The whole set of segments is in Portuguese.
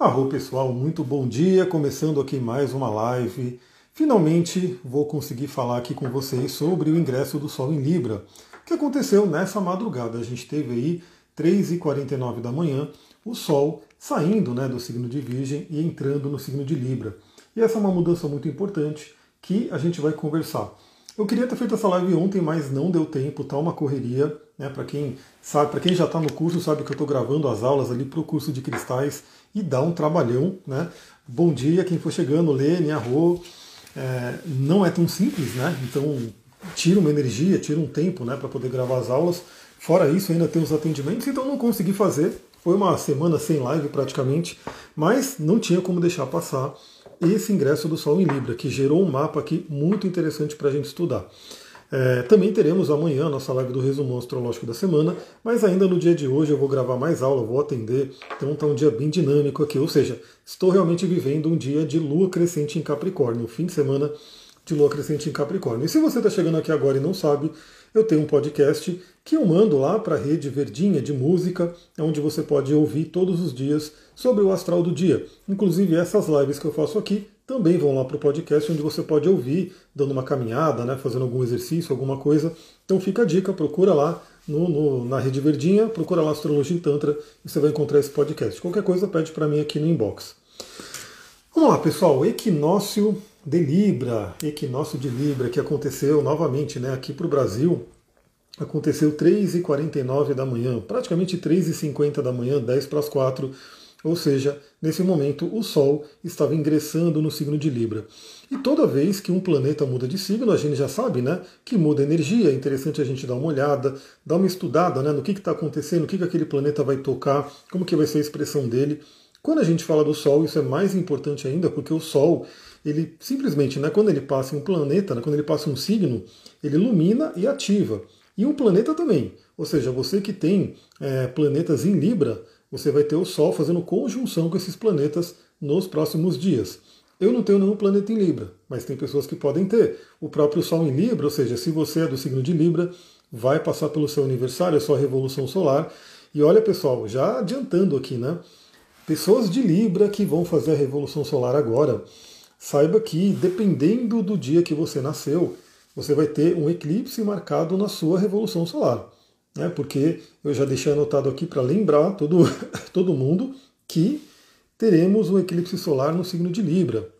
Arro pessoal, muito bom dia. Começando aqui mais uma live. Finalmente vou conseguir falar aqui com vocês sobre o ingresso do Sol em Libra, que aconteceu nessa madrugada. A gente teve aí 3h49 da manhã o Sol saindo né, do signo de Virgem e entrando no signo de Libra. E essa é uma mudança muito importante que a gente vai conversar. Eu queria ter feito essa live ontem, mas não deu tempo, tá uma correria. Né? Para quem sabe, para quem já está no curso, sabe que eu estou gravando as aulas ali para o curso de cristais e dá um trabalhão. Né? Bom dia, quem for chegando, Lene, Arro. É, não é tão simples, né? Então tira uma energia, tira um tempo né, para poder gravar as aulas. Fora isso, ainda tem os atendimentos, então não consegui fazer. Foi uma semana sem live praticamente, mas não tinha como deixar passar esse ingresso do Sol em Libra, que gerou um mapa aqui muito interessante para a gente estudar. É, também teremos amanhã a nossa live do resumo astrológico da semana, mas ainda no dia de hoje eu vou gravar mais aula, vou atender, então está um dia bem dinâmico aqui, ou seja, estou realmente vivendo um dia de lua crescente em Capricórnio, fim de semana de lua crescente em Capricórnio. E se você está chegando aqui agora e não sabe, eu tenho um podcast que eu mando lá para a rede Verdinha de música, onde você pode ouvir todos os dias sobre o astral do dia. Inclusive essas lives que eu faço aqui também vão lá para o podcast, onde você pode ouvir, dando uma caminhada, né, fazendo algum exercício, alguma coisa. Então fica a dica, procura lá no, no, na Rede Verdinha, procura lá Astrologia e Tantra e você vai encontrar esse podcast. Qualquer coisa pede para mim aqui no inbox. Vamos lá, pessoal. Equinócio de Libra, equinócio de Libra, que aconteceu novamente né, aqui para o Brasil. Aconteceu 3h49 da manhã, praticamente 3h50 da manhã, 10 para as 4 ou seja, nesse momento o Sol estava ingressando no signo de Libra. E toda vez que um planeta muda de signo, a gente já sabe né, que muda energia, é interessante a gente dar uma olhada, dar uma estudada né, no que está acontecendo, o que, que aquele planeta vai tocar, como que vai ser a expressão dele. Quando a gente fala do Sol, isso é mais importante ainda, porque o Sol, ele simplesmente, né, quando ele passa um planeta, né, quando ele passa um signo, ele ilumina e ativa. E um planeta também. Ou seja, você que tem é, planetas em Libra, você vai ter o Sol fazendo conjunção com esses planetas nos próximos dias. Eu não tenho nenhum planeta em Libra, mas tem pessoas que podem ter. O próprio Sol em Libra, ou seja, se você é do signo de Libra, vai passar pelo seu aniversário, a sua revolução solar. E olha, pessoal, já adiantando aqui, né? Pessoas de Libra que vão fazer a revolução solar agora, saiba que dependendo do dia que você nasceu, você vai ter um eclipse marcado na sua revolução solar né, porque eu já deixei anotado aqui para lembrar todo, todo mundo que teremos um eclipse solar no signo de Libra.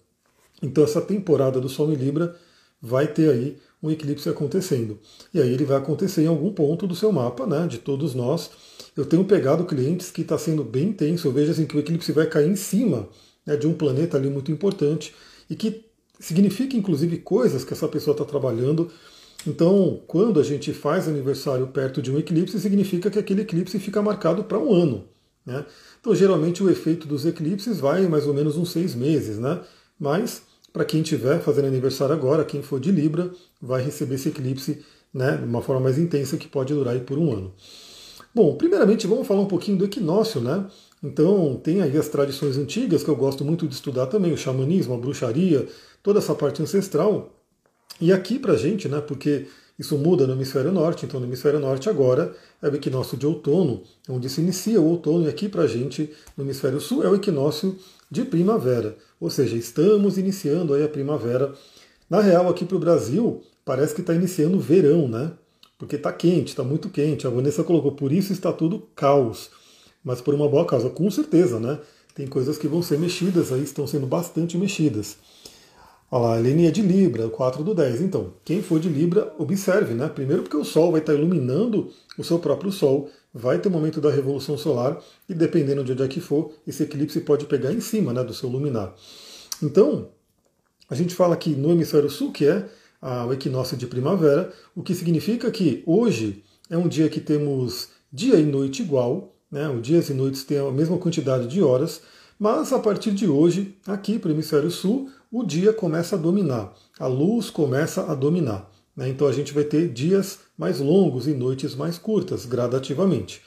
Então essa temporada do Sol em Libra vai ter aí um eclipse acontecendo. E aí ele vai acontecer em algum ponto do seu mapa, né, de todos nós. Eu tenho pegado clientes que está sendo bem intenso. Eu vejo assim que o eclipse vai cair em cima né, de um planeta ali muito importante e que significa inclusive coisas que essa pessoa está trabalhando então, quando a gente faz aniversário perto de um eclipse, significa que aquele eclipse fica marcado para um ano. Né? Então, geralmente, o efeito dos eclipses vai mais ou menos uns seis meses, né? mas para quem estiver fazendo aniversário agora, quem for de Libra, vai receber esse eclipse né, de uma forma mais intensa que pode durar por um ano. Bom, primeiramente vamos falar um pouquinho do equinócio, né? Então, tem aí as tradições antigas que eu gosto muito de estudar também, o xamanismo, a bruxaria, toda essa parte ancestral. E aqui para a gente, né, porque isso muda no hemisfério norte, então no hemisfério norte agora é o equinócio de outono, onde se inicia o outono, e aqui para a gente, no hemisfério sul, é o equinócio de primavera. Ou seja, estamos iniciando aí a primavera. Na real, aqui para o Brasil, parece que está iniciando o verão, né? Porque está quente, está muito quente. A Vanessa colocou, por isso está tudo caos. Mas por uma boa causa, com certeza, né? Tem coisas que vão ser mexidas aí, estão sendo bastante mexidas. Olha lá, a é de Libra, 4 do 10. Então, quem for de Libra, observe, né? Primeiro porque o Sol vai estar iluminando o seu próprio Sol, vai ter o momento da revolução solar, e dependendo de onde é que for, esse eclipse pode pegar em cima né, do seu luminar. Então, a gente fala aqui no hemisfério sul, que é o equinócio de primavera, o que significa que hoje é um dia que temos dia e noite igual, né? Os dias e noites têm a mesma quantidade de horas, mas a partir de hoje, aqui para o hemisfério sul, o dia começa a dominar, a luz começa a dominar. Né? Então a gente vai ter dias mais longos e noites mais curtas, gradativamente.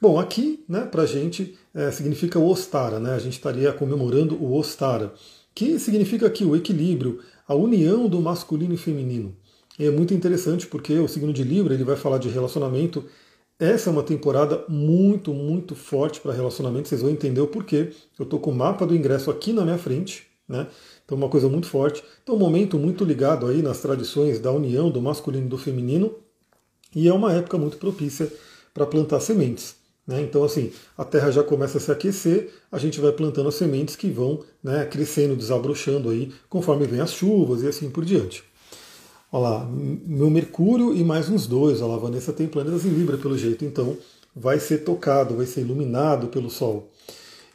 Bom, aqui, né, para a gente, é, significa o Ostara, né? a gente estaria comemorando o Ostara, que significa aqui o equilíbrio, a união do masculino e feminino. E é muito interessante porque o signo de Libra ele vai falar de relacionamento essa é uma temporada muito, muito forte para relacionamento. Vocês vão entender o porquê. Eu estou com o mapa do ingresso aqui na minha frente, né? Então, uma coisa muito forte. Então, um momento muito ligado aí nas tradições da união do masculino e do feminino. E é uma época muito propícia para plantar sementes. Né? Então, assim, a terra já começa a se aquecer, a gente vai plantando as sementes que vão né, crescendo, desabrochando aí, conforme vem as chuvas e assim por diante. Olha lá, meu Mercúrio e mais uns dois. Olha lá, Vanessa tem planetas em Libra pelo jeito, então vai ser tocado, vai ser iluminado pelo Sol.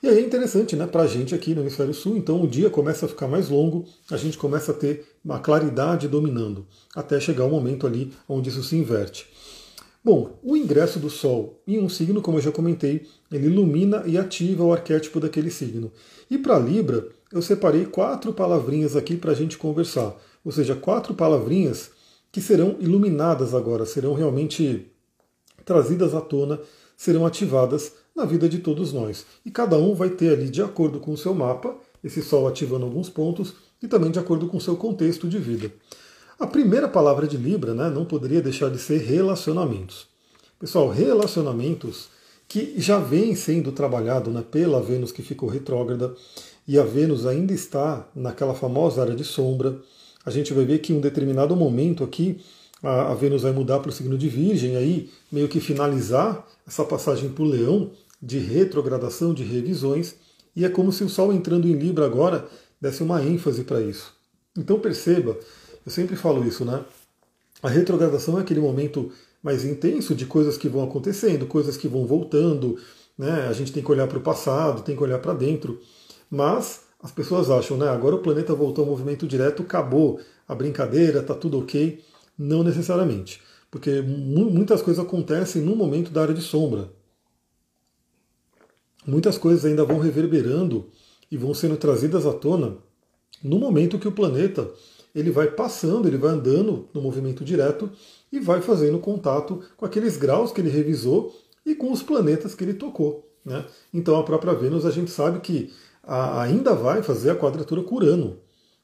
E aí é interessante, né, para a gente aqui no Hemisfério Sul, então o dia começa a ficar mais longo, a gente começa a ter uma claridade dominando, até chegar o momento ali onde isso se inverte. Bom, o ingresso do Sol em um signo, como eu já comentei, ele ilumina e ativa o arquétipo daquele signo. E para Libra, eu separei quatro palavrinhas aqui para a gente conversar. Ou seja, quatro palavrinhas que serão iluminadas agora, serão realmente trazidas à tona, serão ativadas na vida de todos nós. E cada um vai ter ali, de acordo com o seu mapa, esse Sol ativando alguns pontos, e também de acordo com o seu contexto de vida. A primeira palavra de Libra né, não poderia deixar de ser relacionamentos. Pessoal, relacionamentos que já vem sendo trabalhado né, pela Vênus que ficou retrógrada, e a Vênus ainda está naquela famosa área de sombra. A gente vai ver que em um determinado momento aqui a, Vênus vai mudar para o signo de Virgem, aí meio que finalizar essa passagem para o Leão de retrogradação, de revisões, e é como se o Sol entrando em Libra agora desse uma ênfase para isso. Então perceba eu sempre falo isso, né? A retrogradação é aquele momento mais intenso de coisas que vão acontecendo, coisas que vão voltando, né? A gente tem que olhar para o passado, tem que olhar para dentro. Mas as pessoas acham, né? Agora o planeta voltou ao movimento direto, acabou a brincadeira, tá tudo ok. Não necessariamente, porque muitas coisas acontecem no momento da área de sombra. Muitas coisas ainda vão reverberando e vão sendo trazidas à tona no momento que o planeta ele vai passando, ele vai andando no movimento direto e vai fazendo contato com aqueles graus que ele revisou e com os planetas que ele tocou. Né? Então a própria Vênus a gente sabe que ainda vai fazer a quadratura com Urano.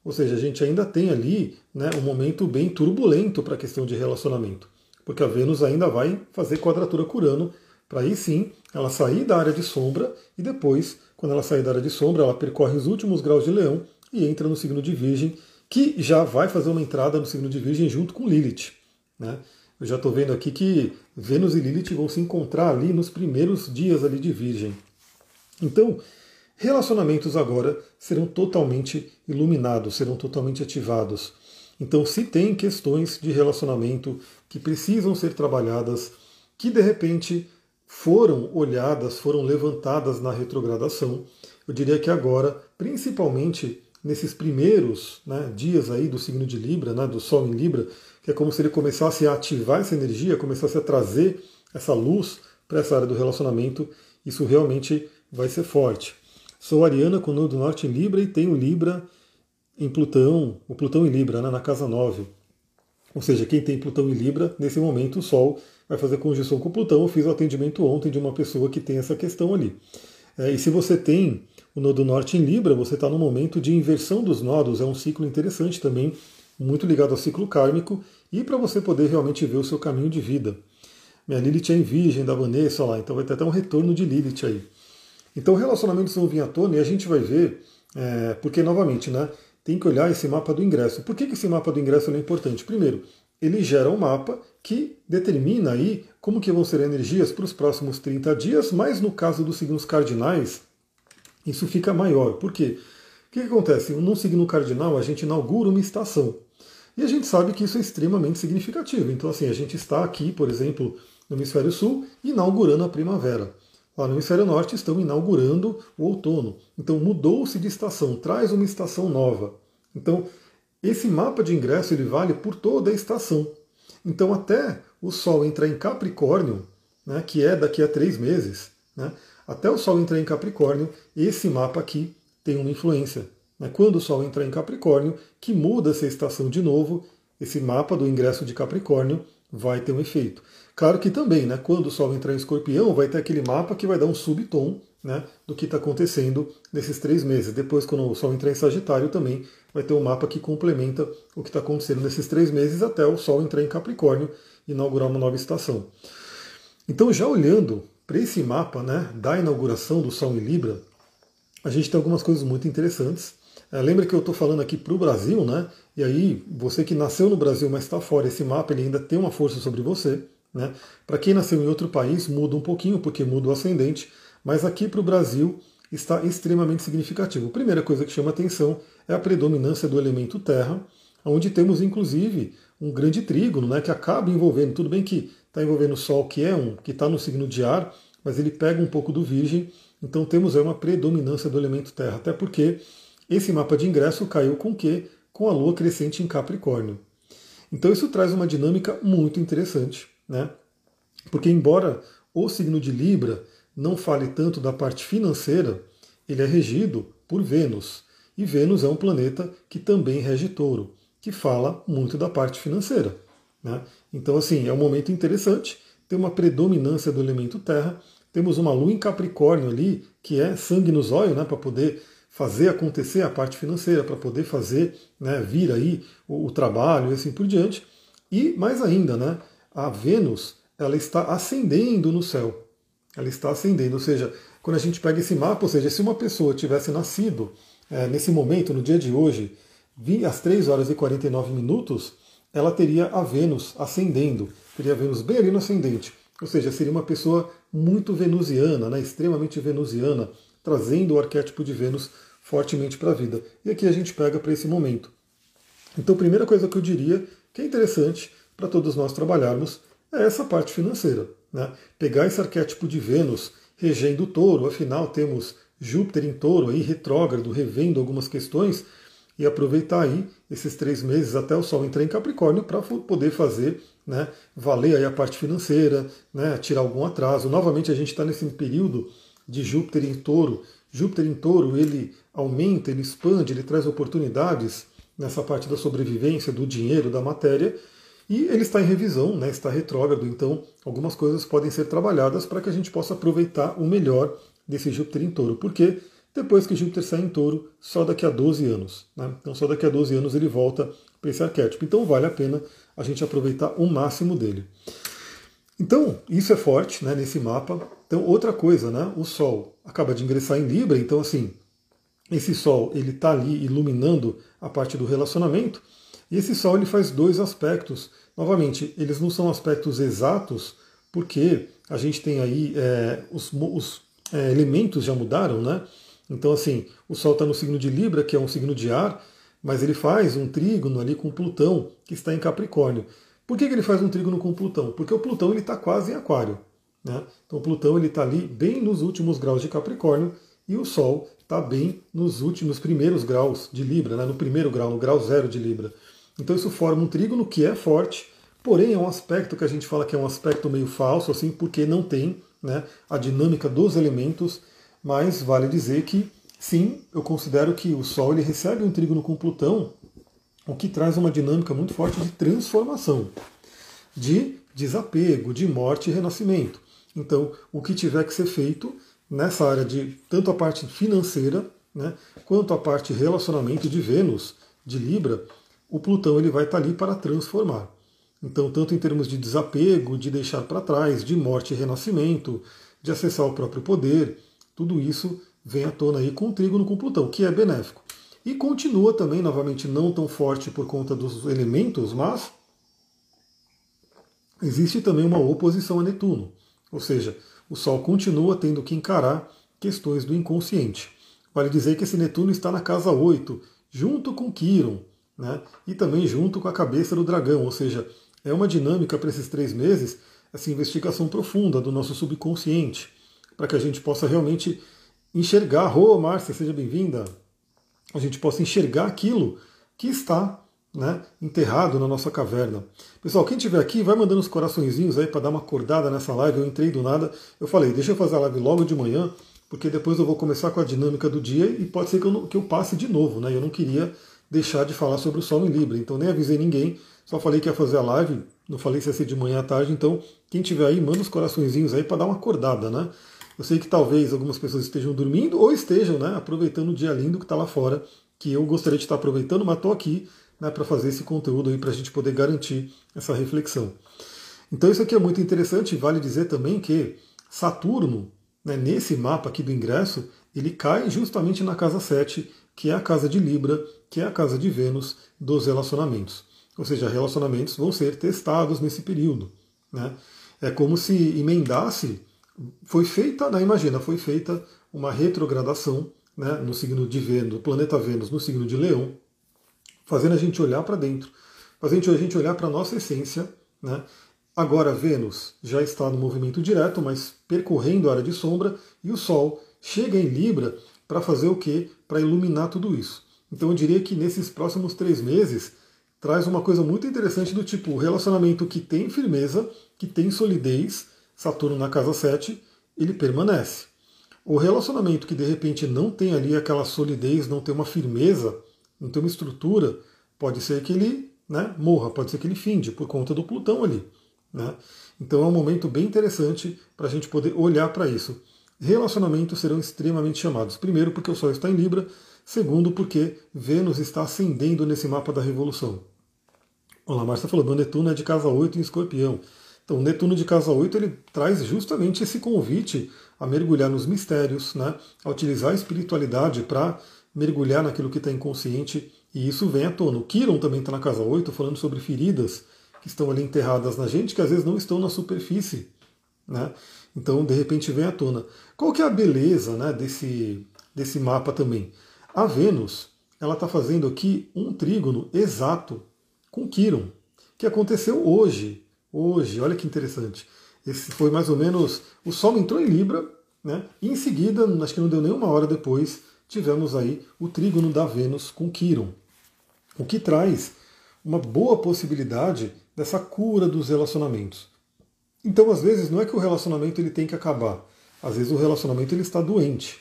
Ou seja, a gente ainda tem ali né, um momento bem turbulento para a questão de relacionamento. Porque a Vênus ainda vai fazer quadratura com Urano, para aí sim ela sair da área de sombra e depois, quando ela sair da área de sombra, ela percorre os últimos graus de Leão e entra no signo de Virgem que já vai fazer uma entrada no signo de Virgem junto com Lilith. Né? Eu já estou vendo aqui que Vênus e Lilith vão se encontrar ali nos primeiros dias ali de Virgem. Então, relacionamentos agora serão totalmente iluminados, serão totalmente ativados. Então, se tem questões de relacionamento que precisam ser trabalhadas, que de repente foram olhadas, foram levantadas na retrogradação, eu diria que agora, principalmente nesses primeiros né, dias aí do signo de Libra, né, do Sol em Libra, que é como se ele começasse a ativar essa energia, começasse a trazer essa luz para essa área do relacionamento, isso realmente vai ser forte. Sou Ariana com o do Norte em Libra e tenho Libra em Plutão, o Plutão em Libra, né, na casa 9. Ou seja, quem tem Plutão em Libra, nesse momento o Sol vai fazer conjunção com Plutão. Eu fiz o atendimento ontem de uma pessoa que tem essa questão ali. É, e se você tem o nodo norte em Libra, você está no momento de inversão dos nodos, é um ciclo interessante também, muito ligado ao ciclo kármico, e para você poder realmente ver o seu caminho de vida. Minha Lilith é em Virgem da Vanessa lá, então vai ter até um retorno de Lilith aí. Então relacionamentos vão vir à tona e a gente vai ver, é, porque novamente, né, tem que olhar esse mapa do ingresso. Por que, que esse mapa do ingresso é importante? Primeiro, ele gera um mapa que determina aí como que vão ser energias para os próximos 30 dias, mas no caso dos signos cardinais, isso fica maior. Por quê? O que, que acontece? Num signo cardinal, a gente inaugura uma estação. E a gente sabe que isso é extremamente significativo. Então, assim, a gente está aqui, por exemplo, no hemisfério sul, inaugurando a primavera. Lá no hemisfério norte estão inaugurando o outono. Então mudou-se de estação, traz uma estação nova. Então esse mapa de ingresso ele vale por toda a estação. Então até o Sol entrar em Capricórnio, né, que é daqui a três meses, né, até o Sol entrar em Capricórnio, esse mapa aqui tem uma influência. Né? Quando o Sol entrar em Capricórnio, que muda essa estação de novo, esse mapa do ingresso de Capricórnio vai ter um efeito. Claro que também, né, quando o Sol entrar em Escorpião, vai ter aquele mapa que vai dar um subtom né, do que está acontecendo nesses três meses. Depois, quando o Sol entrar em Sagitário, também vai ter um mapa que complementa o que está acontecendo nesses três meses até o Sol entrar em Capricórnio e inaugurar uma nova estação. Então, já olhando para esse mapa né, da inauguração do Sol em Libra, a gente tem algumas coisas muito interessantes. É, lembra que eu estou falando aqui para o Brasil, né? E aí, você que nasceu no Brasil, mas está fora, esse mapa ele ainda tem uma força sobre você. Né? Para quem nasceu em outro país, muda um pouquinho, porque muda o ascendente, mas aqui para o Brasil está extremamente significativo. A primeira coisa que chama atenção é a predominância do elemento terra, onde temos inclusive um grande trígono, né, que acaba envolvendo, tudo bem que está envolvendo o Sol, que é um, que está no signo de ar, mas ele pega um pouco do Virgem, então temos aí uma predominância do elemento terra, até porque esse mapa de ingresso caiu com o quê? Com a Lua crescente em Capricórnio. Então isso traz uma dinâmica muito interessante, né? Porque embora o signo de Libra não fale tanto da parte financeira, ele é regido por Vênus. E Vênus é um planeta que também rege touro, que fala muito da parte financeira. Né? Então, assim, é um momento interessante, tem uma predominância do elemento terra, temos uma lua em Capricórnio ali, que é sangue nos olhos, né, para poder fazer acontecer a parte financeira, para poder fazer né, vir aí o, o, trabalho e assim por diante. E mais ainda, né, a Vênus ela está ascendendo no céu. Ela está ascendendo, ou seja, quando a gente pega esse mapa, ou seja, se uma pessoa tivesse nascido é, nesse momento, no dia de hoje, às 3 horas e 49 minutos, ela teria a Vênus ascendendo, teria a Vênus no ascendente. Ou seja, seria uma pessoa muito venusiana, né, extremamente venusiana, trazendo o arquétipo de Vênus fortemente para a vida. E aqui a gente pega para esse momento. Então, a primeira coisa que eu diria que é interessante para todos nós trabalharmos é essa parte financeira. Né? Pegar esse arquétipo de Vênus regendo o touro, afinal temos Júpiter em touro aí retrógrado, revendo algumas questões, e aproveitar aí esses três meses até o Sol entrar em Capricórnio para poder fazer, né, valer aí a parte financeira, né, tirar algum atraso. Novamente a gente está nesse período de Júpiter em touro. Júpiter em touro ele aumenta, ele expande, ele traz oportunidades nessa parte da sobrevivência, do dinheiro, da matéria, e ele está em revisão, né, está retrógrado, então algumas coisas podem ser trabalhadas para que a gente possa aproveitar o melhor desse Júpiter em touro. Porque depois que Júpiter sai em touro, só daqui a 12 anos. Né? Então só daqui a 12 anos ele volta para esse arquétipo. Então vale a pena a gente aproveitar o máximo dele. Então, isso é forte né, nesse mapa. Então, outra coisa, né? O Sol acaba de ingressar em Libra, então assim, esse Sol ele está ali iluminando a parte do relacionamento. E esse Sol ele faz dois aspectos. Novamente, eles não são aspectos exatos, porque a gente tem aí é, os, os é, elementos já mudaram, né? Então, assim, o Sol está no signo de Libra, que é um signo de ar, mas ele faz um trígono ali com Plutão, que está em Capricórnio. Por que, que ele faz um trígono com Plutão? Porque o Plutão ele está quase em Aquário. Né? Então, o Plutão está ali bem nos últimos graus de Capricórnio e o Sol está bem nos últimos primeiros graus de Libra, né? no primeiro grau, no grau zero de Libra. Então isso forma um trígono que é forte, porém é um aspecto que a gente fala que é um aspecto meio falso, assim, porque não tem né, a dinâmica dos elementos, mas vale dizer que sim, eu considero que o Sol ele recebe um trígono com Plutão, o que traz uma dinâmica muito forte de transformação, de desapego, de morte e renascimento. Então, o que tiver que ser feito nessa área de tanto a parte financeira, né, quanto a parte relacionamento de Vênus, de Libra, o Plutão ele vai estar ali para transformar. Então, tanto em termos de desapego, de deixar para trás, de morte e renascimento, de acessar o próprio poder, tudo isso vem à tona aí com o trígono com Plutão, que é benéfico. E continua também, novamente, não tão forte por conta dos elementos, mas existe também uma oposição a Netuno. Ou seja, o Sol continua tendo que encarar questões do inconsciente. Vale dizer que esse Netuno está na casa 8, junto com Quiron, né? e também junto com a cabeça do dragão, ou seja, é uma dinâmica para esses três meses, essa investigação profunda do nosso subconsciente, para que a gente possa realmente enxergar, ô oh, Márcia, seja bem-vinda, a gente possa enxergar aquilo que está né, enterrado na nossa caverna. Pessoal, quem estiver aqui, vai mandando os coraçõezinhos aí para dar uma acordada nessa live. Eu entrei do nada, eu falei, deixa eu fazer a live logo de manhã, porque depois eu vou começar com a dinâmica do dia e pode ser que eu, que eu passe de novo, né? Eu não queria deixar de falar sobre o Sol em Libra. Então nem avisei ninguém, só falei que ia fazer a live, não falei se ia ser de manhã à tarde, então quem tiver aí, manda os coraçõezinhos aí para dar uma acordada, né? Eu sei que talvez algumas pessoas estejam dormindo ou estejam né, aproveitando o dia lindo que está lá fora, que eu gostaria de estar aproveitando, mas estou aqui né, para fazer esse conteúdo aí para a gente poder garantir essa reflexão. Então isso aqui é muito interessante, vale dizer também que Saturno, né, nesse mapa aqui do ingresso, ele cai justamente na casa 7, que é a casa de Libra, que é a casa de Vênus dos relacionamentos. Ou seja, relacionamentos vão ser testados nesse período. Né? É como se emendasse, foi feita, né, imagina, foi feita uma retrogradação né, no signo de Vênus, planeta Vênus no signo de Leão, fazendo a gente olhar para dentro, fazendo a gente olhar para a nossa essência. Né? Agora Vênus já está no movimento direto, mas percorrendo a área de sombra, e o Sol chega em Libra para fazer o quê? Para iluminar tudo isso. Então eu diria que nesses próximos três meses traz uma coisa muito interessante do tipo relacionamento que tem firmeza, que tem solidez, Saturno na casa 7, ele permanece. O relacionamento que de repente não tem ali aquela solidez, não tem uma firmeza, não tem uma estrutura, pode ser que ele né, morra, pode ser que ele finde por conta do Plutão ali. Né? Então é um momento bem interessante para a gente poder olhar para isso. Relacionamentos serão extremamente chamados. Primeiro, porque o Sol está em Libra. Segundo, porque Vênus está ascendendo nesse mapa da Revolução. Olá, Márcia falou, meu Netuno é de casa 8 em escorpião. Então, o Netuno de casa 8 ele traz justamente esse convite a mergulhar nos mistérios, né? a utilizar a espiritualidade para mergulhar naquilo que está inconsciente, e isso vem à tona. O Kiron também está na casa 8, falando sobre feridas que estão ali enterradas na gente, que às vezes não estão na superfície. Né? Então, de repente, vem à tona. Qual que é a beleza né, desse, desse mapa também? A Vênus ela está fazendo aqui um trígono exato com Quiron, que aconteceu hoje. Hoje, olha que interessante. Esse foi mais ou menos. O Sol entrou em Libra, né? E em seguida, acho que não deu nem uma hora depois, tivemos aí o trígono da Vênus com Quiron. O que traz uma boa possibilidade dessa cura dos relacionamentos. Então, às vezes, não é que o relacionamento ele tem que acabar. Às vezes o relacionamento ele está doente.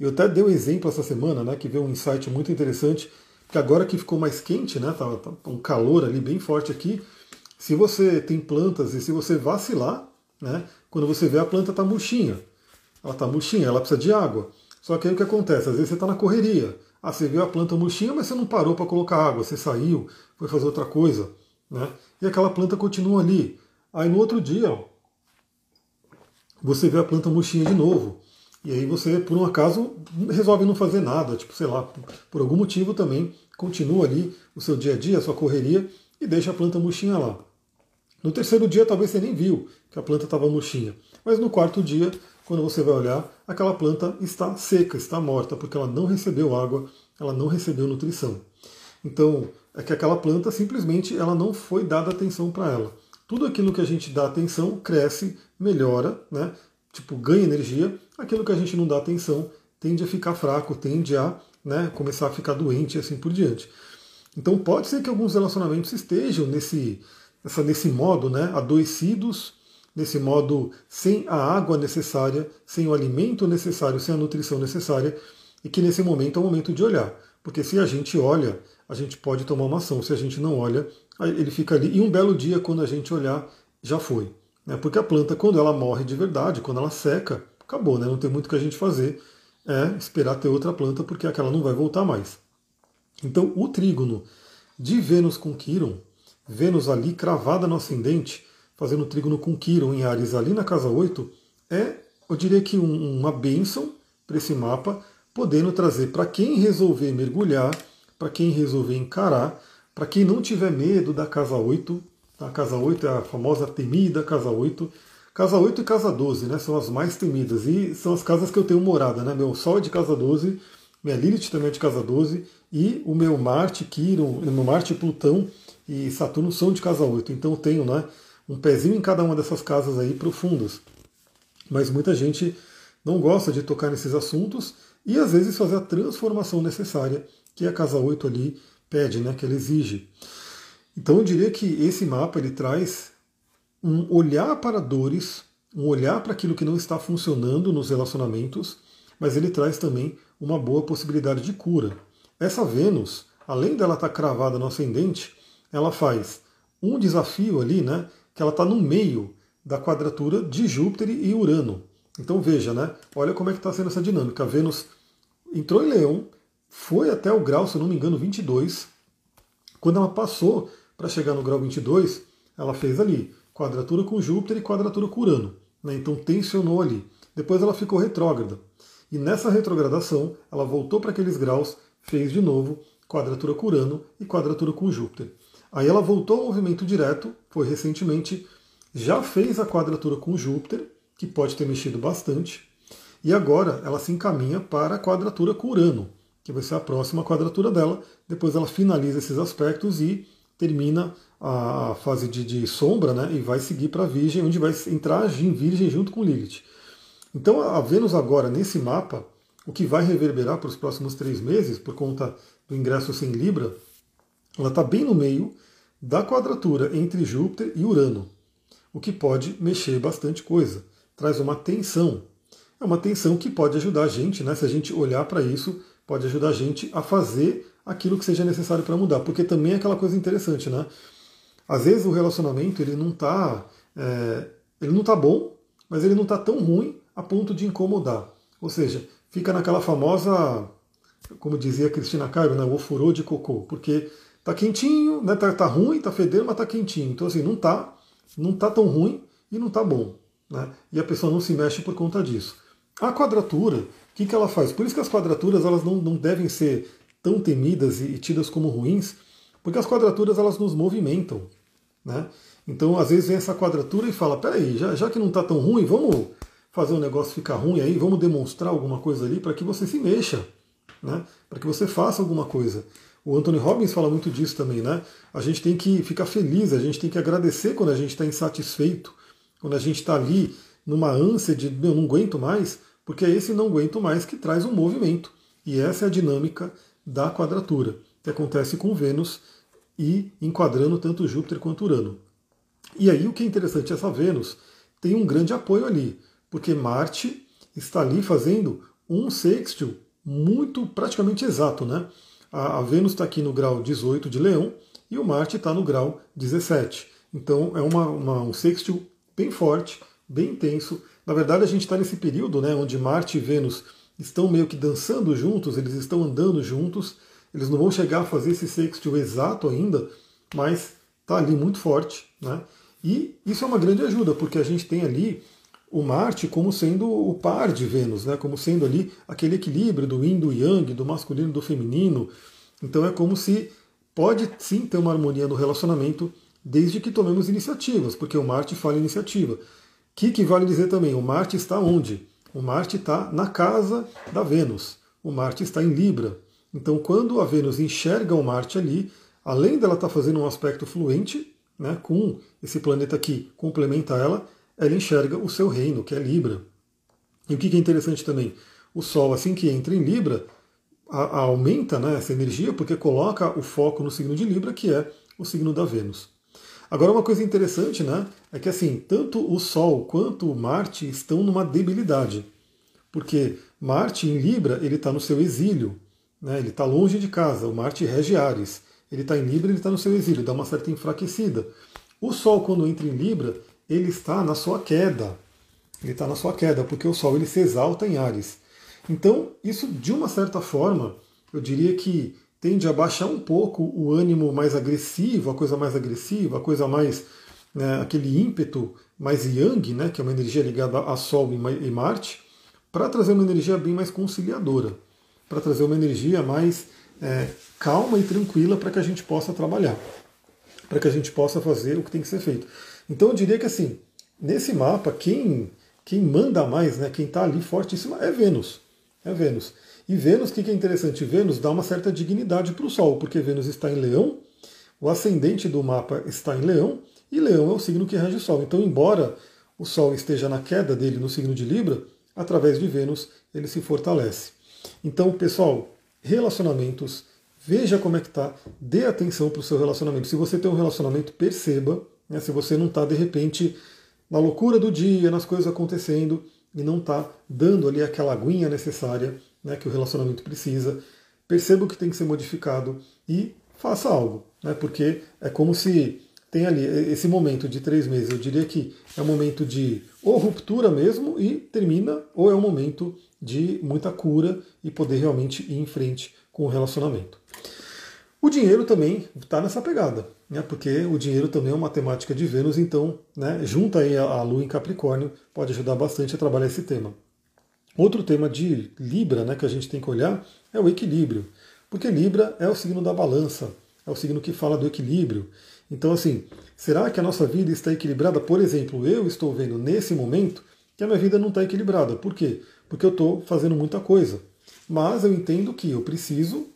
Eu até dei um exemplo essa semana, né, que veio um insight muito interessante, que agora que ficou mais quente, né, tá, tá um calor ali bem forte aqui, se você tem plantas e se você vacilar, né, quando você vê a planta está murchinha. Ela está murchinha, ela precisa de água. Só que aí o que acontece? Às vezes você está na correria. Ah, você viu a planta murchinha, mas você não parou para colocar água, você saiu, foi fazer outra coisa. Né? E aquela planta continua ali. Aí no outro dia, ó, você vê a planta murchinha de novo. E aí você, por um acaso, resolve não fazer nada, tipo, sei lá, por algum motivo também, continua ali o seu dia a dia, a sua correria, e deixa a planta murchinha lá. No terceiro dia, talvez você nem viu que a planta estava murchinha. Mas no quarto dia, quando você vai olhar, aquela planta está seca, está morta, porque ela não recebeu água, ela não recebeu nutrição. Então, é que aquela planta simplesmente ela não foi dada atenção para ela. Tudo aquilo que a gente dá atenção cresce, melhora, né? tipo ganha energia. Aquilo que a gente não dá atenção tende a ficar fraco, tende a né, começar a ficar doente e assim por diante. Então pode ser que alguns relacionamentos estejam nesse, essa, nesse modo, né, adoecidos, nesse modo sem a água necessária, sem o alimento necessário, sem a nutrição necessária, e que nesse momento é o momento de olhar. Porque se a gente olha, a gente pode tomar uma ação. Se a gente não olha, ele fica ali. E um belo dia, quando a gente olhar, já foi. Né? Porque a planta, quando ela morre de verdade, quando ela seca, acabou, né? não tem muito que a gente fazer. É esperar ter outra planta, porque aquela não vai voltar mais. Então, o trígono de Vênus com Quiron, Vênus ali cravada no ascendente, fazendo trígono com Quiron em Ares ali na casa 8, é, eu diria que um, uma bênção para esse mapa, podendo trazer para quem resolver mergulhar, para quem resolver encarar, para quem não tiver medo da casa 8, a casa 8 é a famosa temida casa 8. Casa 8 e casa 12, né? São as mais temidas. E são as casas que eu tenho morada, né? Meu Sol é de casa 12, minha Lilith também é de casa 12, e o meu Marte, Quiron, meu Marte, Plutão e Saturno são de casa 8. Então eu tenho né, um pezinho em cada uma dessas casas aí profundas. Mas muita gente não gosta de tocar nesses assuntos e às vezes fazer a transformação necessária que a casa 8 ali pede, né, que ela exige. Então eu diria que esse mapa ele traz um olhar para dores, um olhar para aquilo que não está funcionando nos relacionamentos, mas ele traz também uma boa possibilidade de cura. Essa Vênus, além dela estar cravada no ascendente, ela faz um desafio ali, né, que ela está no meio da quadratura de Júpiter e Urano. Então veja, né, olha como é que está sendo essa dinâmica. A Vênus entrou em Leão, foi até o grau, se não me engano, 22. Quando ela passou para chegar no grau 22, ela fez ali quadratura com Júpiter e quadratura com Urano. Né? Então tensionou ali. Depois ela ficou retrógrada. E nessa retrogradação, ela voltou para aqueles graus, fez de novo quadratura com Urano e quadratura com Júpiter. Aí ela voltou ao movimento direto, foi recentemente, já fez a quadratura com Júpiter, que pode ter mexido bastante, e agora ela se encaminha para a quadratura com Urano, que vai ser a próxima quadratura dela. Depois ela finaliza esses aspectos e termina a fase de, de sombra né, e vai seguir para a Virgem, onde vai entrar em Virgem junto com Lilith. Então a Vênus agora, nesse mapa, o que vai reverberar para os próximos três meses, por conta do ingresso sem Libra, ela está bem no meio da quadratura entre Júpiter e Urano, o que pode mexer bastante coisa, traz uma tensão é uma tensão que pode ajudar a gente, né? Se a gente olhar para isso, pode ajudar a gente a fazer aquilo que seja necessário para mudar. Porque também é aquela coisa interessante, né? Às vezes o relacionamento ele não está é, ele não tá bom, mas ele não está tão ruim a ponto de incomodar. Ou seja, fica naquela famosa, como dizia Cristina Cairo, né, o furor de cocô, porque tá quentinho, né, tá, tá ruim, tá fedendo, mas tá quentinho. Então assim, não tá, não tá tão ruim e não tá bom, né? E a pessoa não se mexe por conta disso. A quadratura, o que, que ela faz? Por isso que as quadraturas elas não, não devem ser tão temidas e, tidas como ruins, porque as quadraturas elas nos movimentam. Né? Então, às vezes vem essa quadratura e fala, peraí, já, já que não está tão ruim, vamos fazer o negócio ficar ruim aí, vamos demonstrar alguma coisa ali para que você se mexa, né? para que você faça alguma coisa. O Anthony Robbins fala muito disso também, né? A gente tem que ficar feliz, a gente tem que agradecer quando a gente está insatisfeito, quando a gente está ali numa ânsia de meu, não aguento mais, porque é esse não aguento mais que traz um movimento. E essa é a dinâmica da quadratura, que acontece com Vênus e enquadrando tanto Júpiter quanto Urano. E aí o que é interessante, essa Vênus tem um grande apoio ali, porque Marte está ali fazendo um sextil muito praticamente exato, né? A, a Vênus está aqui no grau 18 de Leão e o Marte está no grau 17. Então é uma, uma, um sextil bem forte, bem intenso. Na verdade, a gente está nesse período né, onde Marte e Vênus estão meio que dançando juntos, eles estão andando juntos. Eles não vão chegar a fazer esse sextil exato ainda, mas está ali muito forte. Né? E isso é uma grande ajuda, porque a gente tem ali o Marte como sendo o par de Vênus, né? como sendo ali aquele equilíbrio do yin do yang, do masculino do feminino. Então é como se pode sim ter uma harmonia no relacionamento, desde que tomemos iniciativas, porque o Marte fala iniciativa que, que vale dizer também? O Marte está onde? O Marte está na casa da Vênus. O Marte está em Libra. Então, quando a Vênus enxerga o Marte ali, além dela estar tá fazendo um aspecto fluente, né, com esse planeta que complementa ela, ela enxerga o seu reino, que é Libra. E o que é interessante também? O Sol, assim que entra em Libra, a, a aumenta né, essa energia porque coloca o foco no signo de Libra, que é o signo da Vênus. Agora, uma coisa interessante, né, é que assim, tanto o Sol quanto o Marte estão numa debilidade, porque Marte em Libra ele está no seu exílio, né, ele está longe de casa. O Marte rege Ares, ele está em Libra, ele está no seu exílio, dá uma certa enfraquecida. O Sol, quando entra em Libra, ele está na sua queda. Ele está na sua queda, porque o Sol ele se exalta em Ares. Então, isso de uma certa forma, eu diria que tende a baixar um pouco o ânimo mais agressivo, a coisa mais agressiva, a coisa mais. Né, aquele ímpeto mais yang, né, que é uma energia ligada a Sol e Marte, para trazer uma energia bem mais conciliadora, para trazer uma energia mais é, calma e tranquila para que a gente possa trabalhar, para que a gente possa fazer o que tem que ser feito. Então eu diria que assim, nesse mapa, quem, quem manda mais, né, quem está ali fortíssima é Vênus. É Vênus. E Vênus, o que é interessante? Vênus dá uma certa dignidade para o Sol, porque Vênus está em Leão, o ascendente do mapa está em Leão, e Leão é o signo que rege o Sol. Então, embora o Sol esteja na queda dele no signo de Libra, através de Vênus ele se fortalece. Então, pessoal, relacionamentos, veja como é que está, dê atenção para o seu relacionamento. Se você tem um relacionamento, perceba, né, se você não está de repente na loucura do dia, nas coisas acontecendo, e não está dando ali aquela aguinha necessária né, que o relacionamento precisa, perceba o que tem que ser modificado e faça algo, né, porque é como se tem ali esse momento de três meses, eu diria que é um momento de ou ruptura mesmo e termina, ou é um momento de muita cura e poder realmente ir em frente com o relacionamento. O dinheiro também está nessa pegada, né? porque o dinheiro também é uma temática de Vênus, então né, junta aí a, a Lua em Capricórnio, pode ajudar bastante a trabalhar esse tema. Outro tema de Libra né, que a gente tem que olhar é o equilíbrio, porque Libra é o signo da balança, é o signo que fala do equilíbrio. Então, assim, será que a nossa vida está equilibrada? Por exemplo, eu estou vendo nesse momento que a minha vida não está equilibrada. Por quê? Porque eu estou fazendo muita coisa. Mas eu entendo que eu preciso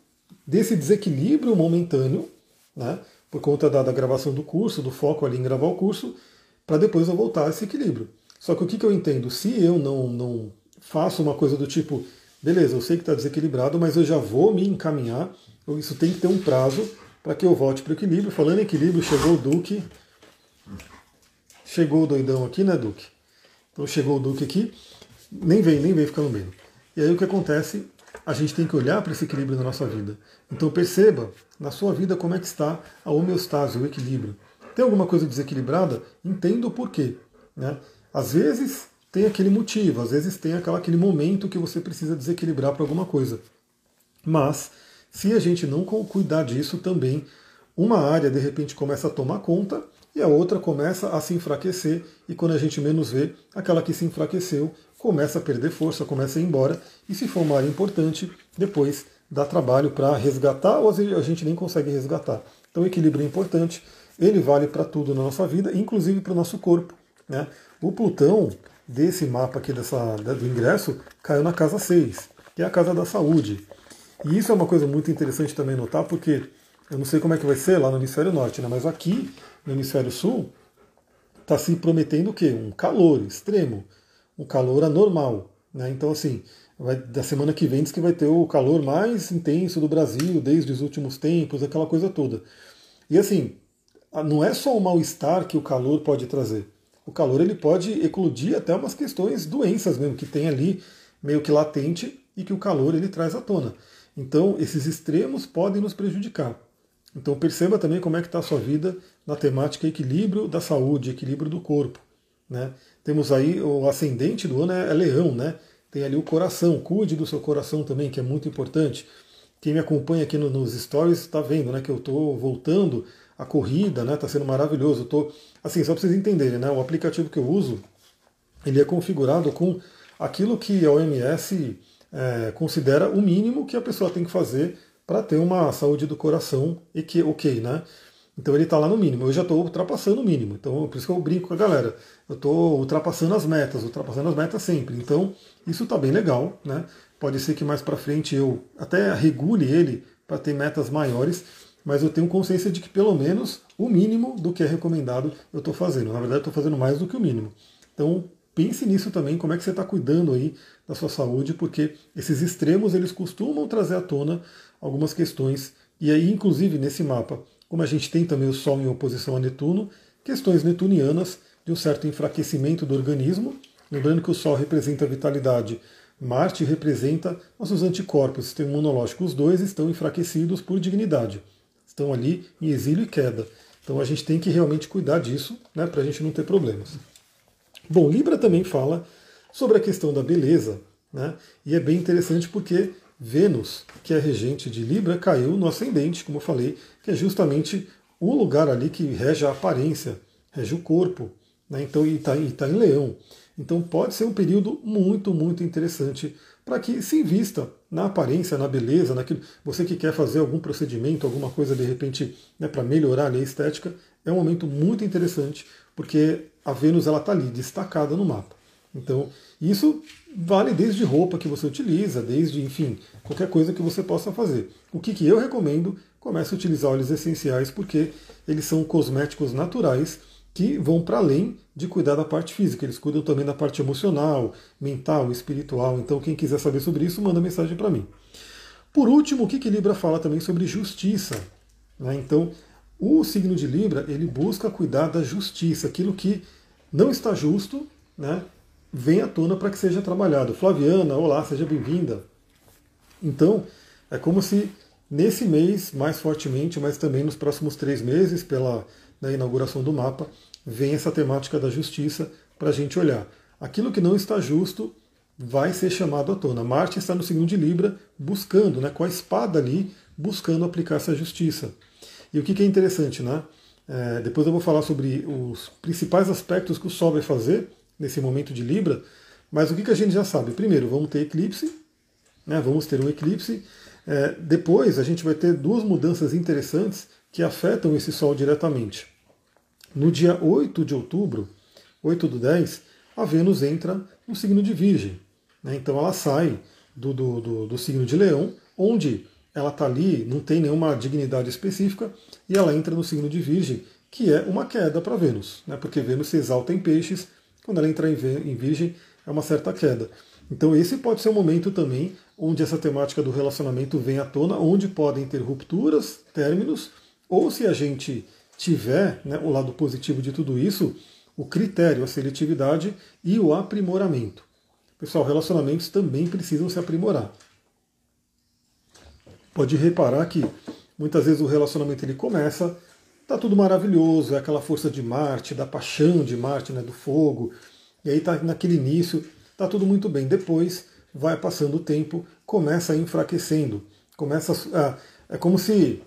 desse desequilíbrio momentâneo, né, por conta da, da, gravação do curso, do foco ali em gravar o curso, para depois eu voltar a esse equilíbrio. Só que o que, que eu entendo? Se eu não, não faço uma coisa do tipo, beleza, eu sei que está desequilibrado, mas eu já vou me encaminhar, isso tem que ter um prazo para que eu volte para o equilíbrio. Falando em equilíbrio, chegou o Duque. Chegou o doidão aqui, né, Duque? Então chegou o Duque aqui. Nem vem, nem vem ficar no meio. E aí o que acontece? a gente tem que olhar para esse equilíbrio na nossa vida. Então perceba na sua vida como é que está a homeostase, o equilíbrio. Tem alguma coisa desequilibrada? Entenda o porquê. Né? Às vezes tem aquele motivo, às vezes tem aquela, aquele momento que você precisa desequilibrar para alguma coisa. Mas, se a gente não cuidar disso também, uma área de repente começa a tomar conta e a outra começa a se enfraquecer, e quando a gente menos vê, aquela que se enfraqueceu começa a perder força, começa a ir embora, e se for uma área importante, depois dá trabalho para resgatar, ou a gente nem consegue resgatar. Então o equilíbrio é importante, ele vale para tudo na nossa vida, inclusive para o nosso corpo. Né? O Plutão, desse mapa aqui dessa, do ingresso, caiu na casa 6, que é a casa da saúde. E isso é uma coisa muito interessante também notar, porque eu não sei como é que vai ser lá no hemisfério norte, né? mas aqui no hemisfério sul está se prometendo o quê? Um calor extremo um calor anormal. Né? Então, assim, vai, da semana que vem diz que vai ter o calor mais intenso do Brasil desde os últimos tempos, aquela coisa toda. E assim, não é só o mal-estar que o calor pode trazer. O calor ele pode eclodir até umas questões, doenças mesmo, que tem ali meio que latente e que o calor ele traz à tona. Então, esses extremos podem nos prejudicar. Então, perceba também como é que está a sua vida na temática equilíbrio da saúde, equilíbrio do corpo. Né? Temos aí o ascendente do ano é, é leão, né? Tem ali o coração, cuide do seu coração também, que é muito importante. Quem me acompanha aqui no, nos stories está vendo, né, que eu estou voltando a corrida, né? Está sendo maravilhoso. Tô, assim, só para vocês entenderem, né? O aplicativo que eu uso, ele é configurado com aquilo que a OMS é, considera o mínimo que a pessoa tem que fazer para ter uma saúde do coração e que ok, né? Então ele está lá no mínimo. Eu já estou ultrapassando o mínimo. Então por isso que eu brinco com a galera. Eu estou ultrapassando as metas, ultrapassando as metas sempre. Então isso está bem legal, né? Pode ser que mais para frente eu até regule ele para ter metas maiores, mas eu tenho consciência de que pelo menos o mínimo do que é recomendado eu estou fazendo. Na verdade, estou fazendo mais do que o mínimo. Então pense nisso também, como é que você está cuidando aí da sua saúde, porque esses extremos eles costumam trazer à tona algumas questões. E aí, inclusive nesse mapa, como a gente tem também o Sol em oposição a Netuno, questões netunianas de um certo enfraquecimento do organismo. Lembrando que o Sol representa a vitalidade, Marte representa nossos anticorpos, sistema imunológico. Os dois estão enfraquecidos por dignidade, estão ali em exílio e queda. Então a gente tem que realmente cuidar disso, né, para a gente não ter problemas. Bom, Libra também fala sobre a questão da beleza, né, e é bem interessante porque Vênus, que é regente de Libra, caiu no ascendente, como eu falei, que é justamente o lugar ali que rege a aparência, rege o corpo, né? então e está tá em leão. Então pode ser um período muito, muito interessante para que se invista na aparência, na beleza, naquilo. Você que quer fazer algum procedimento, alguma coisa de repente né, para melhorar a estética, é um momento muito interessante, porque a Vênus ela está ali, destacada no mapa. Então, isso vale desde roupa que você utiliza, desde, enfim, qualquer coisa que você possa fazer. O que, que eu recomendo? Comece a utilizar óleos essenciais porque eles são cosméticos naturais que vão para além de cuidar da parte física, eles cuidam também da parte emocional, mental, espiritual. Então, quem quiser saber sobre isso, manda mensagem para mim. Por último, o que, que Libra fala também sobre justiça? Né? Então, o signo de Libra ele busca cuidar da justiça, aquilo que não está justo, né? vem à tona para que seja trabalhado. Flaviana, olá, seja bem-vinda. Então, é como se nesse mês, mais fortemente, mas também nos próximos três meses, pela né, inauguração do mapa, vem essa temática da justiça para a gente olhar. Aquilo que não está justo vai ser chamado à tona. Marte está no signo de Libra, buscando, né, com a espada ali, buscando aplicar essa justiça. E o que, que é interessante, né? É, depois eu vou falar sobre os principais aspectos que o Sol vai fazer nesse momento de Libra, mas o que, que a gente já sabe? Primeiro, vamos ter eclipse, né? vamos ter um eclipse. É, depois, a gente vai ter duas mudanças interessantes que afetam esse Sol diretamente. No dia 8 de outubro, 8 do 10, a Vênus entra no signo de Virgem. Né? Então ela sai do, do, do, do signo de Leão, onde ela está ali, não tem nenhuma dignidade específica, e ela entra no signo de Virgem, que é uma queda para Vênus, né? porque Vênus se exalta em peixes, quando ela entra em Virgem é uma certa queda. Então esse pode ser um momento também onde essa temática do relacionamento vem à tona, onde podem ter rupturas, términos, ou se a gente tiver né, o lado positivo de tudo isso, o critério, a seletividade e o aprimoramento. Pessoal, relacionamentos também precisam se aprimorar. Pode reparar que muitas vezes o relacionamento ele começa, tá tudo maravilhoso, é aquela força de Marte, da paixão de Marte, né, do fogo, e aí tá naquele início, tá tudo muito bem. Depois vai passando o tempo, começa enfraquecendo, começa a, é como se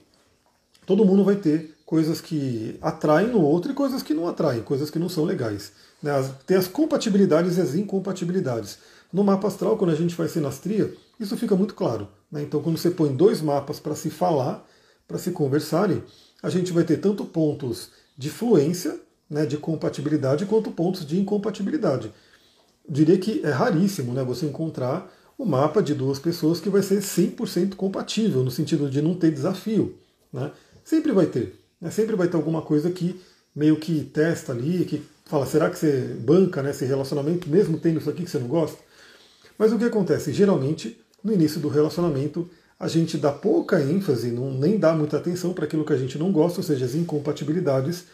todo mundo vai ter coisas que atraem no outro e coisas que não atraem, coisas que não são legais. Né? Tem as compatibilidades e as incompatibilidades. No mapa astral, quando a gente faz sinastria, isso fica muito claro. Né? Então, quando você põe dois mapas para se falar, para se conversarem, a gente vai ter tanto pontos de fluência, né, de compatibilidade, quanto pontos de incompatibilidade. Diria que é raríssimo né, você encontrar o mapa de duas pessoas que vai ser 100% compatível, no sentido de não ter desafio. Né? Sempre vai ter. Né? Sempre vai ter alguma coisa que meio que testa ali, que fala, será que você banca nesse relacionamento, mesmo tendo isso aqui que você não gosta? Mas o que acontece? Geralmente, no início do relacionamento, a gente dá pouca ênfase, não, nem dá muita atenção para aquilo que a gente não gosta, ou seja, as incompatibilidades,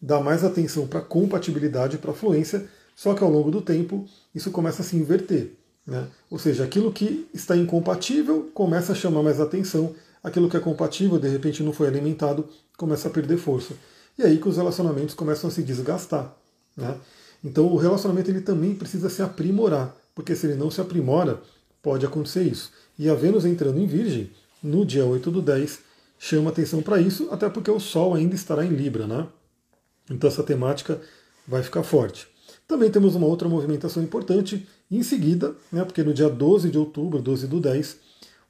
dá mais atenção para compatibilidade, para fluência, só que ao longo do tempo isso começa a se inverter. Né? Ou seja, aquilo que está incompatível começa a chamar mais atenção, aquilo que é compatível, de repente não foi alimentado, começa a perder força. E aí que os relacionamentos começam a se desgastar. Né? Então o relacionamento ele também precisa se aprimorar, porque se ele não se aprimora, pode acontecer isso. E a Vênus entrando em Virgem, no dia 8 do 10, chama atenção para isso, até porque o Sol ainda estará em Libra, né? Então essa temática vai ficar forte. Também temos uma outra movimentação importante em seguida, né, porque no dia 12 de outubro, 12 do 10,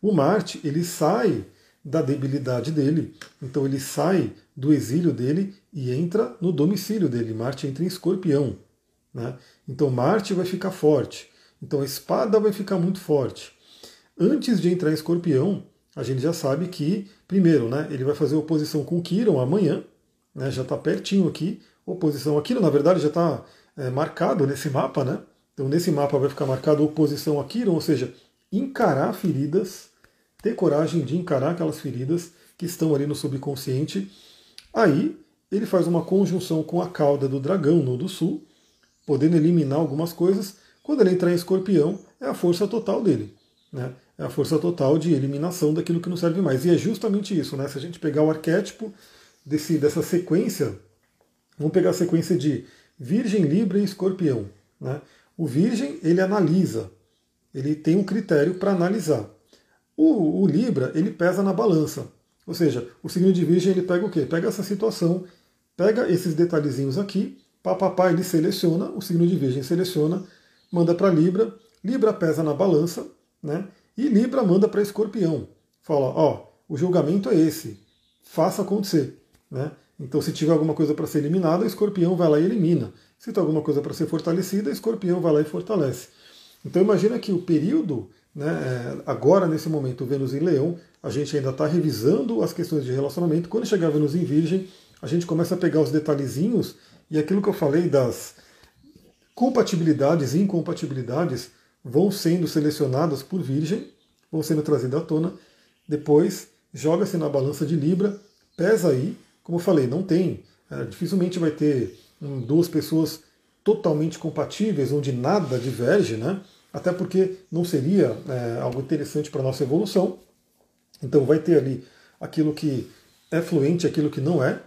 o Marte ele sai da debilidade dele, então ele sai do exílio dele e entra no domicílio dele. Marte entra em escorpião. Né? Então Marte vai ficar forte. Então a espada vai ficar muito forte. Antes de entrar em escorpião, a gente já sabe que, primeiro, né, ele vai fazer oposição com Quiron amanhã, né, já está pertinho aqui. Oposição a Quiron, na verdade, já está é, marcado nesse mapa, né? Então nesse mapa vai ficar marcado oposição a Quiron, ou seja, encarar feridas, ter coragem de encarar aquelas feridas que estão ali no subconsciente Aí ele faz uma conjunção com a cauda do dragão no do sul, podendo eliminar algumas coisas. Quando ele entrar em escorpião, é a força total dele. Né? É a força total de eliminação daquilo que não serve mais. E é justamente isso, né? Se a gente pegar o arquétipo desse, dessa sequência, vamos pegar a sequência de Virgem, Libra e Escorpião. Né? O Virgem, ele analisa, ele tem um critério para analisar. O, o Libra, ele pesa na balança. Ou seja, o signo de Virgem ele pega o quê? Pega essa situação, pega esses detalhezinhos aqui, papapá ele seleciona, o signo de Virgem seleciona, manda para Libra, Libra pesa na balança, né? E Libra manda para Escorpião. Fala, ó, o julgamento é esse, faça acontecer, né? Então, se tiver alguma coisa para ser eliminada, Escorpião vai lá e elimina. Se tem alguma coisa para ser fortalecida, Escorpião vai lá e fortalece. Então, imagina que o período né? É, agora, nesse momento, Vênus em Leão, a gente ainda está revisando as questões de relacionamento. Quando chegar Vênus em Virgem, a gente começa a pegar os detalhezinhos e aquilo que eu falei das compatibilidades e incompatibilidades vão sendo selecionadas por Virgem, vão sendo trazidas à tona. Depois, joga-se na balança de Libra, pesa aí. Como eu falei, não tem, é, dificilmente vai ter um, duas pessoas totalmente compatíveis, onde nada diverge, né? Até porque não seria é, algo interessante para a nossa evolução. Então vai ter ali aquilo que é fluente, aquilo que não é.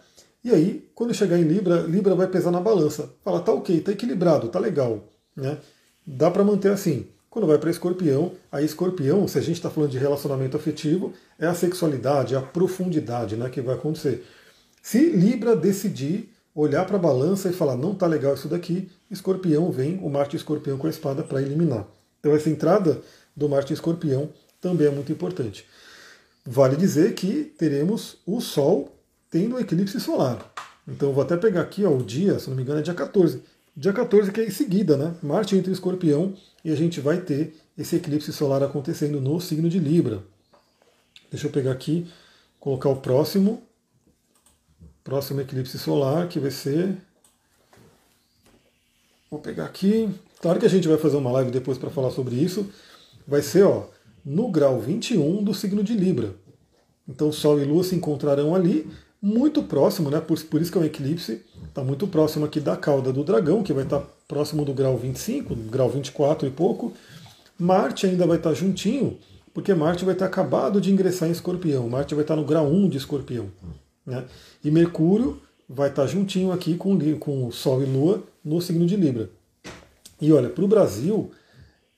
E aí, quando chegar em Libra, Libra vai pesar na balança. Fala, tá ok, tá equilibrado, tá legal. Né? Dá para manter assim. Quando vai para escorpião, a escorpião, se a gente está falando de relacionamento afetivo, é a sexualidade, é a profundidade né, que vai acontecer. Se Libra decidir olhar para a balança e falar não está legal isso daqui, escorpião vem, o Marte escorpião com a espada para eliminar. Então essa entrada do Marte escorpião também é muito importante. Vale dizer que teremos o Sol tendo um eclipse solar. Então vou até pegar aqui ó, o dia, se não me engano é dia 14. Dia 14 que é em seguida, né? Marte entra em escorpião e a gente vai ter esse eclipse solar acontecendo no signo de Libra. Deixa eu pegar aqui, colocar o próximo. Próximo eclipse solar, que vai ser. Vou pegar aqui. Claro que a gente vai fazer uma live depois para falar sobre isso. Vai ser ó, no grau 21 do signo de Libra. Então Sol e Lua se encontrarão ali, muito próximo, né? Por, por isso que é um eclipse. Está muito próximo aqui da cauda do dragão, que vai estar tá próximo do grau 25, grau 24 e pouco. Marte ainda vai estar tá juntinho, porque Marte vai estar tá acabado de ingressar em escorpião. Marte vai estar no grau 1 de escorpião. Né? E Mercúrio vai estar juntinho aqui com, com Sol e Lua no signo de Libra. E olha, para o Brasil,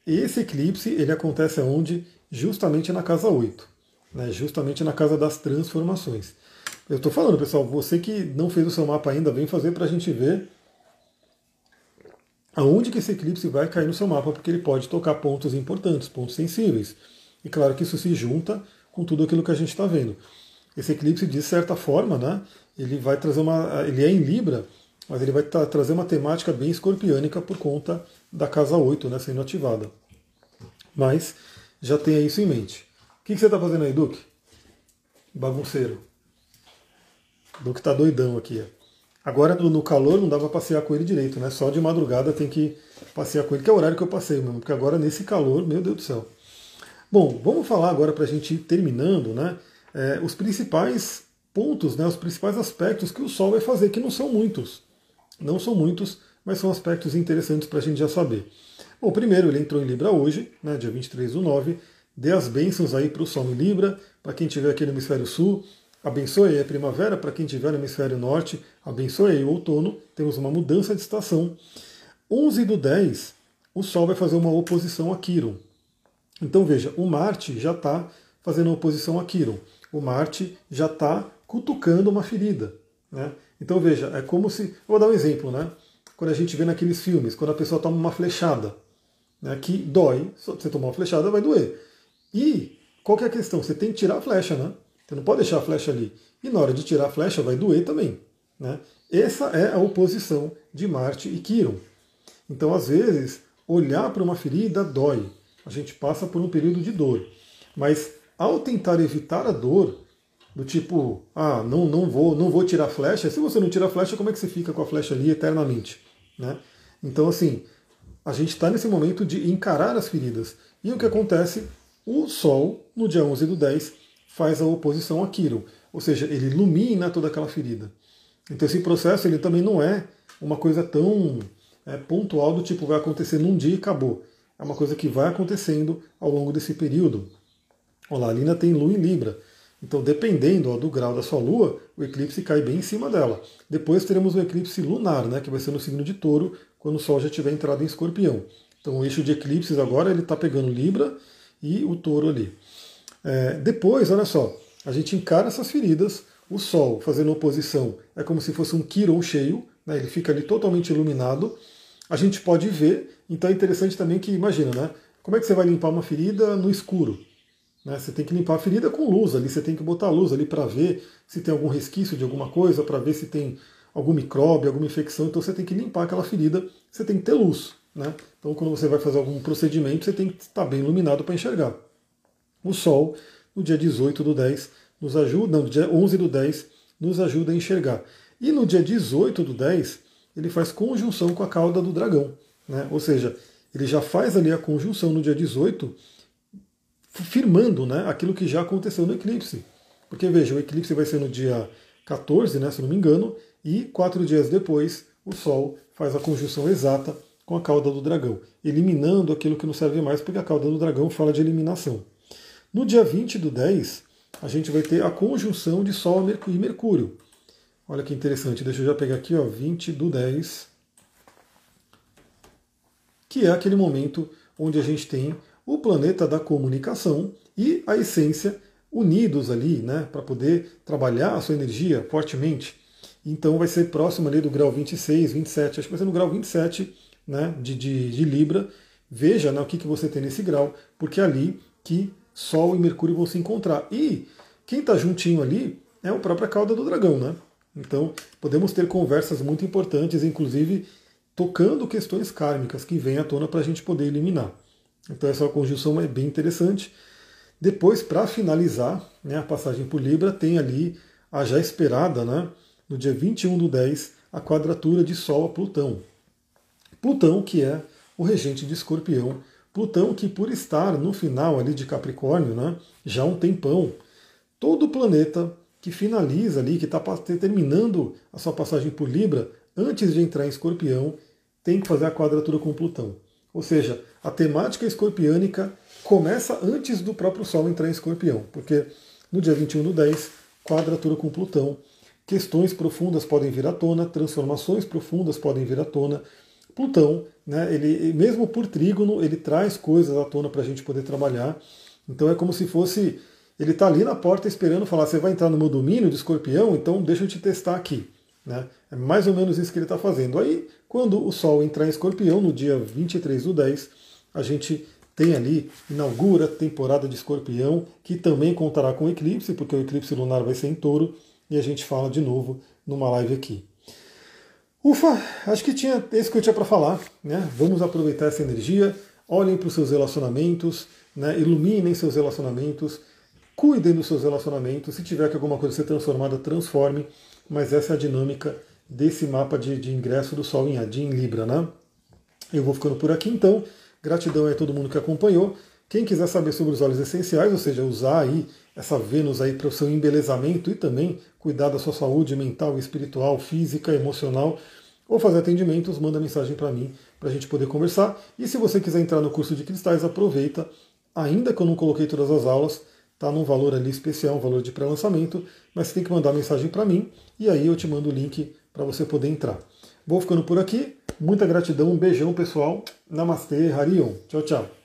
esse eclipse ele acontece onde? Justamente na casa 8, né? justamente na casa das transformações. Eu estou falando, pessoal, você que não fez o seu mapa ainda, vem fazer para a gente ver aonde que esse eclipse vai cair no seu mapa, porque ele pode tocar pontos importantes, pontos sensíveis. E claro que isso se junta com tudo aquilo que a gente está vendo. Esse eclipse, de certa forma, né, ele vai trazer uma. Ele é em Libra, mas ele vai tra trazer uma temática bem escorpiânica por conta da casa 8 né, sendo ativada. Mas já tenha isso em mente. O que, que você está fazendo aí, Duque? Bagunceiro. Do que tá doidão aqui. Agora no calor não dá para passear com ele direito, né? Só de madrugada tem que passear com ele, que é o horário que eu passei mesmo, porque agora nesse calor, meu Deus do céu. Bom, vamos falar agora para a gente ir terminando, né? É, os principais pontos, né? Os principais aspectos que o Sol vai fazer, que não são muitos. Não são muitos, mas são aspectos interessantes para a gente já saber. Bom, primeiro ele entrou em Libra hoje, né, dia 23 do 9, dê as bênçãos aí para o Sol em Libra, para quem estiver aqui no hemisfério sul, Abençoe a primavera para quem estiver no hemisfério norte, abençoe o outono, temos uma mudança de estação. 11 do 10, o Sol vai fazer uma oposição a Quiron. Então veja, o Marte já está fazendo oposição a Quiron. O Marte já está cutucando uma ferida. Né? Então veja, é como se. Vou dar um exemplo, né? Quando a gente vê naqueles filmes, quando a pessoa toma uma flechada, né, que dói, se você tomar uma flechada vai doer. E qual que é a questão? Você tem que tirar a flecha, né? Você não pode deixar a flecha ali. E na hora de tirar a flecha vai doer também. Né? Essa é a oposição de Marte e Quiron. Então, às vezes, olhar para uma ferida dói. A gente passa por um período de dor. Mas ao tentar evitar a dor, do tipo, ah, não, não vou, não vou tirar flecha. Se você não tira flecha, como é que você fica com a flecha ali eternamente? Né? Então, assim, a gente está nesse momento de encarar as feridas. E o que acontece? O Sol, no dia 11 do 10, faz a oposição a Quiron, ou seja, ele ilumina toda aquela ferida. Então esse processo ele também não é uma coisa tão é, pontual do tipo vai acontecer num dia e acabou. É uma coisa que vai acontecendo ao longo desse período. Olha lá, a Lina tem Lua em Libra. Então, dependendo ó, do grau da sua Lua, o eclipse cai bem em cima dela. Depois teremos o eclipse lunar, né, que vai ser no signo de Touro, quando o Sol já tiver entrado em Escorpião. Então, o eixo de eclipses agora ele está pegando Libra e o Touro ali. É, depois, olha só, a gente encara essas feridas, o Sol fazendo oposição é como se fosse um Quiron cheio, né, ele fica ali totalmente iluminado. A gente pode ver, então é interessante também que, imagina, né? Como é que você vai limpar uma ferida no escuro? Né, você tem que limpar a ferida com luz ali, você tem que botar luz ali para ver se tem algum resquício de alguma coisa, para ver se tem algum micróbio, alguma infecção. Então você tem que limpar aquela ferida, você tem que ter luz. Né? Então quando você vai fazer algum procedimento, você tem que estar bem iluminado para enxergar. O Sol, no dia 18 do 10, nos ajuda, no dia 11 do 10, nos ajuda a enxergar. E no dia 18 do 10, ele faz conjunção com a cauda do dragão. Né? Ou seja, ele já faz ali a conjunção no dia 18, firmando né, aquilo que já aconteceu no eclipse. Porque veja, o eclipse vai ser no dia 14, né, se não me engano, e quatro dias depois o Sol faz a conjunção exata com a cauda do dragão, eliminando aquilo que não serve mais, porque a cauda do dragão fala de eliminação. No dia 20 do 10, a gente vai ter a conjunção de Sol e Mercúrio. Olha que interessante, deixa eu já pegar aqui, ó, 20 do 10, que é aquele momento onde a gente tem o planeta da comunicação e a essência unidos ali, né, para poder trabalhar a sua energia fortemente. Então vai ser próximo ali do grau 26, 27, acho que vai ser no grau 27 né, de, de, de Libra. Veja né, o que, que você tem nesse grau, porque é ali que Sol e Mercúrio vão se encontrar. E quem está juntinho ali é a própria cauda do dragão, né? Então podemos ter conversas muito importantes, inclusive tocando questões kármicas que vêm à tona para a gente poder eliminar. Então essa conjunção é bem interessante. Depois, para finalizar né, a passagem por Libra, tem ali a já esperada, né, no dia 21 do 10, a quadratura de Sol a Plutão. Plutão, que é o regente de Escorpião. Plutão, que por estar no final ali de Capricórnio, né, já há um tempão, todo planeta que finaliza ali, que está terminando a sua passagem por Libra, antes de entrar em Escorpião, tem que fazer a quadratura com Plutão. Ou seja, a temática escorpiânica começa antes do próprio Sol entrar em Escorpião, porque no dia 21 do 10, quadratura com Plutão, questões profundas podem vir à tona, transformações profundas podem vir à tona. Plutão, né, ele, mesmo por trígono, ele traz coisas à tona para a gente poder trabalhar. Então é como se fosse. Ele está ali na porta esperando falar: você vai entrar no meu domínio de escorpião, então deixa eu te testar aqui. Né? É mais ou menos isso que ele está fazendo. Aí, quando o Sol entrar em escorpião, no dia 23 do 10, a gente tem ali, inaugura a temporada de escorpião, que também contará com eclipse, porque o eclipse lunar vai ser em touro, e a gente fala de novo numa live aqui. Ufa, acho que tinha esse que eu tinha para falar. Né? Vamos aproveitar essa energia, olhem para os seus relacionamentos, né? iluminem seus relacionamentos, cuidem dos seus relacionamentos. Se tiver que alguma coisa ser transformada, transforme mas essa é a dinâmica desse mapa de, de ingresso do Sol em, em Libra, né? Eu vou ficando por aqui então. Gratidão a todo mundo que acompanhou. Quem quiser saber sobre os óleos essenciais, ou seja, usar aí essa Vênus aí para o seu embelezamento e também cuidar da sua saúde mental, espiritual, física, emocional, ou fazer atendimentos, manda mensagem para mim para a gente poder conversar. E se você quiser entrar no curso de cristais, aproveita. Ainda que eu não coloquei todas as aulas, está num valor ali especial, um valor de pré-lançamento, mas tem que mandar mensagem para mim e aí eu te mando o link para você poder entrar. Vou ficando por aqui. Muita gratidão, um beijão pessoal. Namastê, Harion. Tchau, tchau.